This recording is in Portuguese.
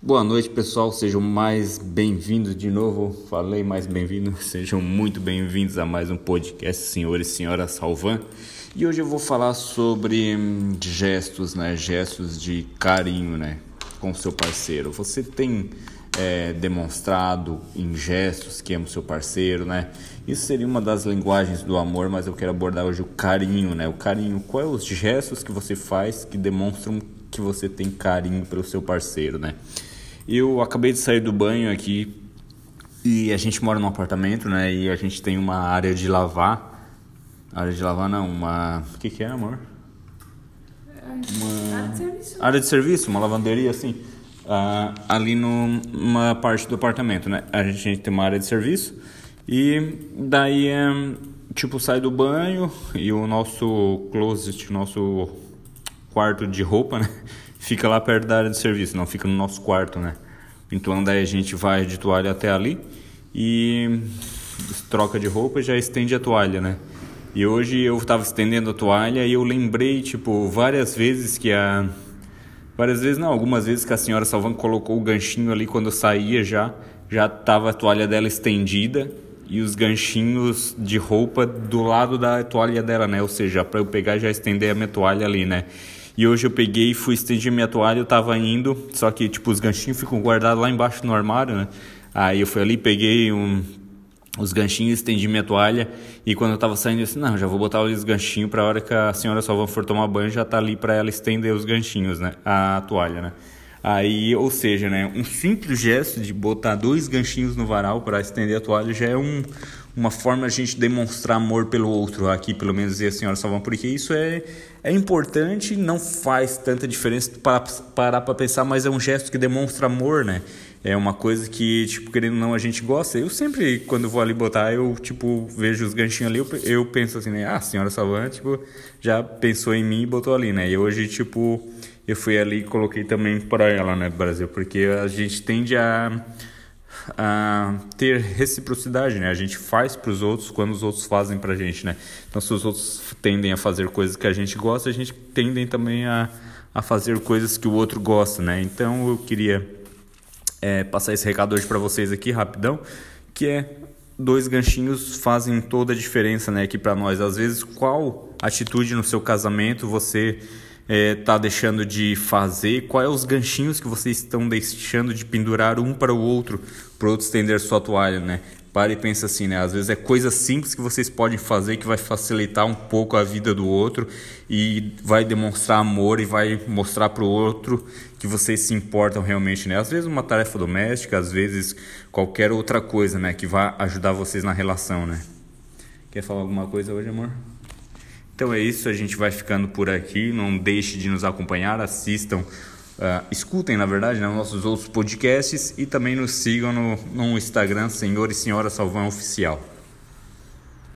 Boa noite, pessoal. Sejam mais bem-vindos de novo. Falei mais bem-vindos. Sejam muito bem-vindos a mais um podcast, senhores e senhoras Salvan. E hoje eu vou falar sobre hum, gestos, né? Gestos de carinho, né? Com o seu parceiro. Você tem é, demonstrado em gestos que ama o seu parceiro, né? Isso seria uma das linguagens do amor, mas eu quero abordar hoje o carinho, né? O carinho. Quais os gestos que você faz que demonstram que você tem carinho pelo seu parceiro, né? Eu acabei de sair do banho aqui e a gente mora num apartamento, né? E a gente tem uma área de lavar. Área de lavar não, uma. O que, que é, amor? Uma... Área de serviço. Uma lavanderia assim. Uh, ali numa parte do apartamento, né? A gente, tem uma área de serviço e daí é, tipo sai do banho e o nosso closet, o nosso quarto de roupa, né? fica lá perto da área de serviço, não fica no nosso quarto, né? Então daí a gente vai de toalha até ali e troca de roupa e já estende a toalha, né? E hoje eu estava estendendo a toalha e eu lembrei, tipo, várias vezes que a várias vezes não, algumas vezes que a senhora Salvan colocou o ganchinho ali quando eu saía já, já tava a toalha dela estendida e os ganchinhos de roupa do lado da toalha dela, né? Ou seja, para eu pegar já estender a minha toalha ali, né? E hoje eu peguei e fui estender minha toalha, eu tava indo, só que tipo os ganchinhos ficam guardados lá embaixo no armário, né? Aí eu fui ali, peguei um, os ganchinhos, estendi minha toalha e quando eu tava saindo eu disse, não, já vou botar os ganchinhos para a hora que a senhora só for tomar banho, já tá ali para ela estender os ganchinhos, né? A toalha, né? Aí, ou seja, né, um simples gesto de botar dois ganchinhos no varal para estender a toalha já é um, uma forma de a gente demonstrar amor pelo outro aqui, pelo menos e a senhora Salvão, porque isso é, é importante, não faz tanta diferença para parar para pensar, mas é um gesto que demonstra amor, né? É uma coisa que, tipo, querendo ou não, a gente gosta. Eu sempre, quando vou ali botar, eu, tipo, vejo os ganchinhos ali, eu, eu penso assim, né? Ah, a senhora Salvão, tipo, já pensou em mim e botou ali, né? E hoje, tipo, eu fui ali e coloquei também para ela, né, Brasil? Porque a gente tende a a ter reciprocidade, né? A gente faz para os outros quando os outros fazem para a gente, né? Então, se os outros tendem a fazer coisas que a gente gosta, a gente tendem também a, a fazer coisas que o outro gosta, né? Então, eu queria é, passar esse recado hoje para vocês aqui rapidão, que é dois ganchinhos fazem toda a diferença, né? Aqui para nós, às vezes, qual atitude no seu casamento você está é, deixando de fazer? Quais os ganchinhos que vocês estão deixando de pendurar um para o outro, para o outro estender sua toalha, né? Pare e pensa assim, né? Às vezes é coisa simples que vocês podem fazer que vai facilitar um pouco a vida do outro e vai demonstrar amor e vai mostrar para o outro que vocês se importam realmente, né? Às vezes uma tarefa doméstica, às vezes qualquer outra coisa, né? Que vai ajudar vocês na relação, né? Quer falar alguma coisa hoje, amor? Então é isso, a gente vai ficando por aqui. Não deixe de nos acompanhar, assistam, uh, escutem, na verdade, né, nossos outros podcasts e também nos sigam no, no Instagram, Senhor e Senhora Salvão Oficial.